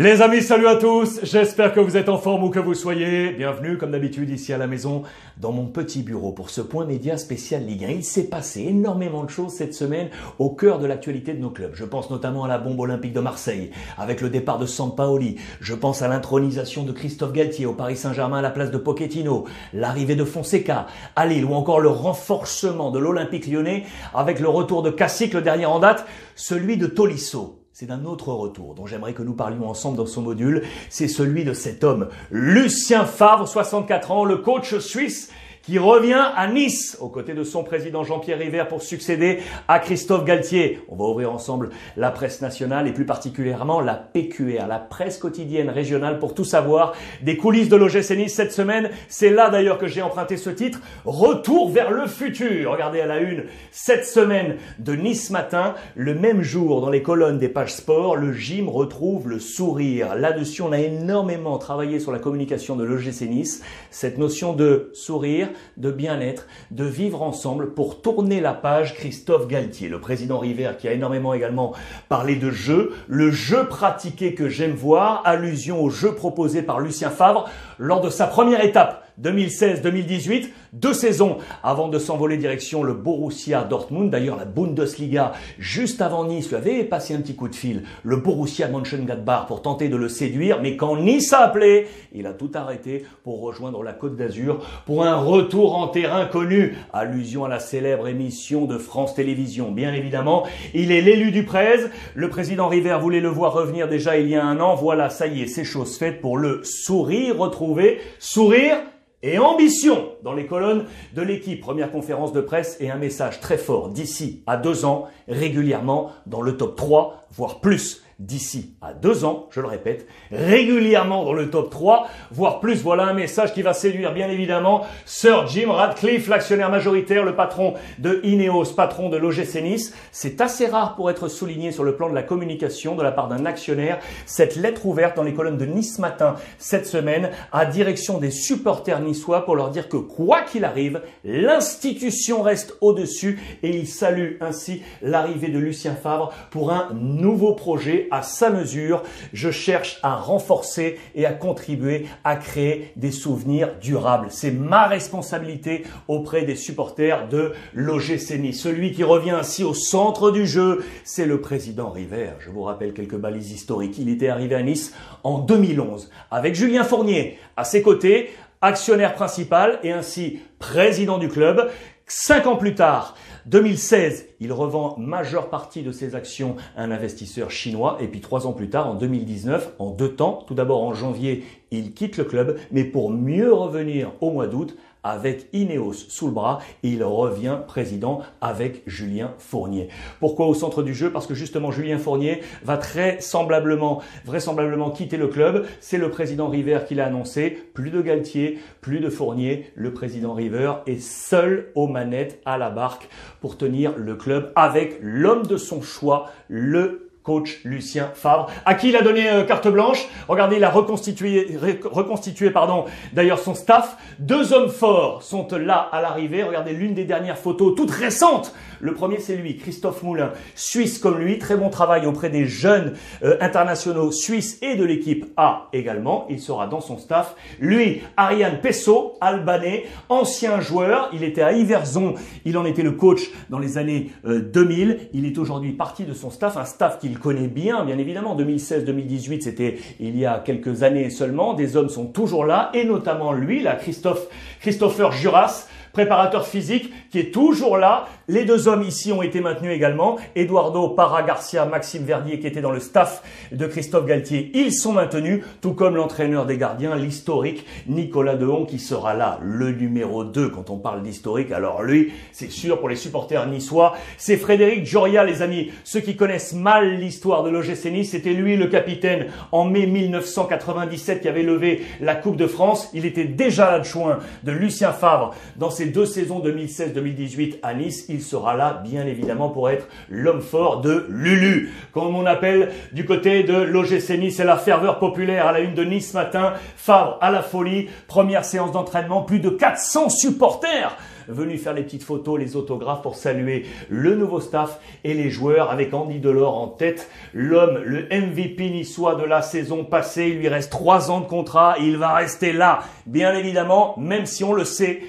Les amis, salut à tous. J'espère que vous êtes en forme ou que vous soyez. Bienvenue, comme d'habitude, ici à la maison, dans mon petit bureau pour ce point média spécial Ligue 1. Il s'est passé énormément de choses cette semaine au cœur de l'actualité de nos clubs. Je pense notamment à la bombe olympique de Marseille, avec le départ de Sampaoli. Je pense à l'intronisation de Christophe Galtier au Paris Saint-Germain à la place de Pochettino, l'arrivée de Fonseca à Lille ou encore le renforcement de l'Olympique lyonnais avec le retour de Cassic, le dernier en date, celui de Tolisso c'est d'un autre retour dont j'aimerais que nous parlions ensemble dans son module. C'est celui de cet homme, Lucien Favre, 64 ans, le coach suisse qui revient à Nice aux côtés de son président Jean-Pierre River pour succéder à Christophe Galtier. On va ouvrir ensemble la presse nationale et plus particulièrement la PQR, la presse quotidienne régionale pour tout savoir des coulisses de l'OGC Nice cette semaine. C'est là d'ailleurs que j'ai emprunté ce titre, Retour vers le futur. Regardez à la une cette semaine de Nice Matin, le même jour dans les colonnes des pages sport, le gym retrouve le sourire. Là-dessus, on a énormément travaillé sur la communication de l'OGC Nice, cette notion de sourire, de bien-être, de vivre ensemble pour tourner la page Christophe Galtier, le président River qui a énormément également parlé de jeu, le jeu pratiqué que j'aime voir, allusion au jeu proposé par Lucien Favre lors de sa première étape 2016-2018, deux saisons avant de s'envoler direction le Borussia Dortmund. D'ailleurs, la Bundesliga, juste avant Nice, lui avait passé un petit coup de fil, le Borussia Mönchengladbach, pour tenter de le séduire. Mais quand Nice a appelé, il a tout arrêté pour rejoindre la Côte d'Azur pour un retour en terrain connu. Allusion à la célèbre émission de France Télévisions. Bien évidemment, il est l'élu du Prez. Le président River voulait le voir revenir déjà il y a un an. Voilà, ça y est, c'est chose faite pour le sourire retrouvé. Sourire et ambition dans les colonnes de l'équipe. Première conférence de presse et un message très fort d'ici à deux ans, régulièrement dans le top 3, voire plus d'ici à deux ans, je le répète, régulièrement dans le top 3, voire plus. Voilà un message qui va séduire bien évidemment Sir Jim Radcliffe, l'actionnaire majoritaire, le patron de Ineos, patron de l'OGC Nice. C'est assez rare pour être souligné sur le plan de la communication de la part d'un actionnaire. Cette lettre ouverte dans les colonnes de Nice Matin cette semaine à direction des supporters niçois pour leur dire que quoi qu'il arrive, l'institution reste au-dessus et il salue ainsi l'arrivée de Lucien Favre pour un nouveau projet à sa mesure. Je cherche à renforcer et à contribuer à créer des souvenirs durables. C'est ma responsabilité auprès des supporters de l'OGC Nice. Celui qui revient ainsi au centre du jeu, c'est le président River. Je vous rappelle quelques balises historiques. Il était arrivé à Nice en 2011 avec Julien Fournier à ses côtés, actionnaire principal et ainsi président du club. Cinq ans plus tard, 2016, il revend majeure partie de ses actions à un investisseur chinois. Et puis trois ans plus tard, en 2019, en deux temps, tout d'abord en janvier, il quitte le club, mais pour mieux revenir au mois d'août avec Ineos sous le bras il revient président avec Julien Fournier. Pourquoi au centre du jeu? Parce que justement Julien Fournier va très semblablement, vraisemblablement quitter le club. C'est le président River qui l'a annoncé. Plus de Galtier, plus de Fournier. Le président River est seul aux manettes à la barque pour tenir le club avec l'homme de son choix, le coach Lucien Favre, à qui il a donné euh, carte blanche. Regardez, il a reconstitué, reconstitué pardon, d'ailleurs son staff. Deux hommes forts sont là à l'arrivée. Regardez l'une des dernières photos, toutes récentes. Le premier, c'est lui, Christophe Moulin, suisse comme lui, très bon travail auprès des jeunes euh, internationaux suisses et de l'équipe A également. Il sera dans son staff. Lui, Ariane Pesso, albanais, ancien joueur. Il était à Iverzon. Il en était le coach dans les années 2000. Euh, il est aujourd'hui parti de son staff, un staff qu'il connaît bien, bien évidemment. 2016-2018, c'était il y a quelques années seulement. Des hommes sont toujours là, et notamment lui, là, Christophe, Christopher Juras, préparateur physique, qui est toujours là. Les deux hommes ici ont été maintenus également. Eduardo Parra Garcia, Maxime Verdier, qui était dans le staff de Christophe Galtier, ils sont maintenus, tout comme l'entraîneur des gardiens, l'historique Nicolas Dehon, qui sera là, le numéro 2 quand on parle d'historique. Alors lui, c'est sûr pour les supporters niçois, c'est Frédéric Joria, les amis. Ceux qui connaissent mal l'histoire de l'OGC Nice, c'était lui le capitaine en mai 1997 qui avait levé la Coupe de France. Il était déjà l'adjoint de Lucien Favre dans ses deux saisons 2016-2018 à Nice. Il sera là, bien évidemment, pour être l'homme fort de Lulu. Comme on appelle du côté de l'OGC Nice, c'est la ferveur populaire à la une de Nice matin. Favre à la folie. Première séance d'entraînement, plus de 400 supporters venus faire les petites photos, les autographes pour saluer le nouveau staff et les joueurs avec Andy Delors en tête. L'homme, le MVP niçois de la saison passée, il lui reste trois ans de contrat, il va rester là, bien évidemment, même si on le sait,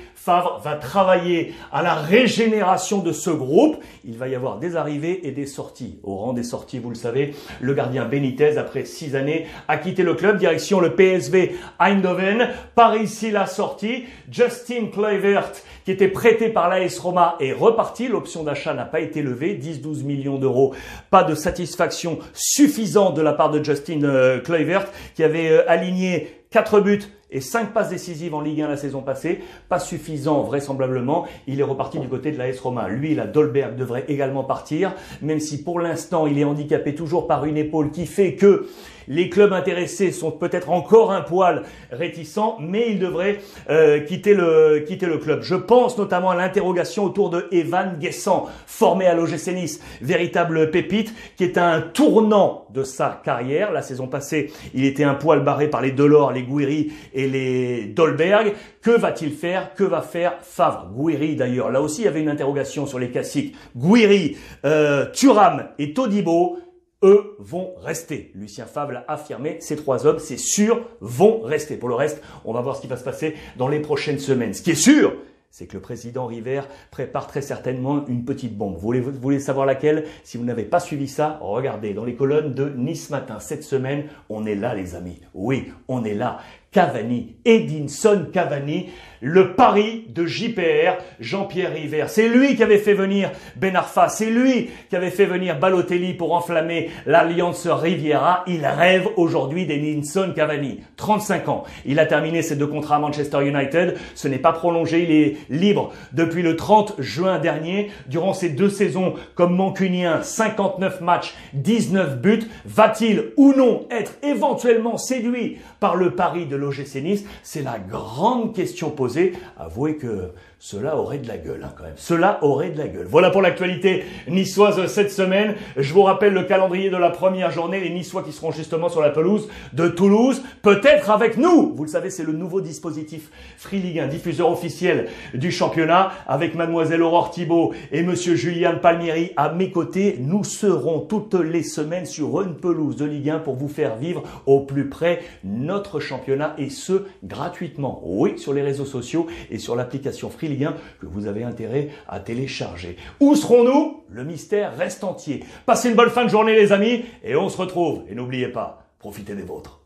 Va travailler à la régénération de ce groupe. Il va y avoir des arrivées et des sorties. Au rang des sorties, vous le savez, le gardien Benitez, après six années, a quitté le club, direction le PSV Eindhoven. Par ici, la sortie. Justin Kluivert, qui était prêté par l'AS Roma, est reparti. L'option d'achat n'a pas été levée. 10-12 millions d'euros. Pas de satisfaction suffisante de la part de Justin euh, Kluivert, qui avait euh, aligné 4 buts et 5 passes décisives en Ligue 1 la saison passée. Pas suffisant vraisemblablement. Il est reparti du côté de la S Roma. Lui, la Dolberg devrait également partir, même si pour l'instant il est handicapé toujours par une épaule qui fait que les clubs intéressés sont peut-être encore un poil réticents, mais il devrait euh, quitter, le, quitter le club. Je pense notamment à l'interrogation autour de Evan Guessant, formé à l'OGC Nice, véritable pépite, qui est un tournant de sa carrière. La saison passée, il était un poil barré par les Delors, les Gouiri et les Dolberg. Que va-t-il faire Que va faire Favre? Gouiri d'ailleurs. Là aussi, il y avait une interrogation sur les classiques. Gouiri, euh, Thuram et Todibo eux vont rester. Lucien Favre l'a affirmé, ces trois hommes, c'est sûr, vont rester. Pour le reste, on va voir ce qui va se passer dans les prochaines semaines. Ce qui est sûr, c'est que le président River prépare très certainement une petite bombe. Voulez, vous voulez savoir laquelle? Si vous n'avez pas suivi ça, regardez dans les colonnes de Nice Matin. Cette semaine, on est là les amis. Oui, on est là. Cavani, Edinson Cavani, le pari de JPR, Jean-Pierre River. C'est lui qui avait fait venir Ben Arfa, c'est lui qui avait fait venir Balotelli pour enflammer l'alliance Riviera. Il rêve aujourd'hui d'Edinson Cavani, 35 ans. Il a terminé ses deux contrats à Manchester United, ce n'est pas prolongé, il est libre depuis le 30 juin dernier. Durant ces deux saisons comme mancunien, 59 matchs, 19 buts. Va-t-il ou non être éventuellement séduit par le pari de l'OGC Nice C'est la grande question posée. Avouez que cela aurait de la gueule hein, quand même. Cela aurait de la gueule. Voilà pour l'actualité niçoise cette semaine. Je vous rappelle le calendrier de la première journée. Les Niçois qui seront justement sur la pelouse de Toulouse. Peut-être avec nous. Vous le savez, c'est le nouveau dispositif Free League, un diffuseur officiel du championnat. Avec mademoiselle Aurore Thibault et monsieur Julien Palmieri à mes côtés. Nous serons toutes les semaines sur une pelouse de Ligue 1 pour vous faire vivre au plus près notre championnat et ce gratuitement. Oui, sur les réseaux sociaux et sur l'application Free Ligue 1 que vous avez intérêt à télécharger. Où serons-nous? Le mystère reste entier. Passez une bonne fin de journée les amis et on se retrouve. Et n'oubliez pas, profitez des vôtres.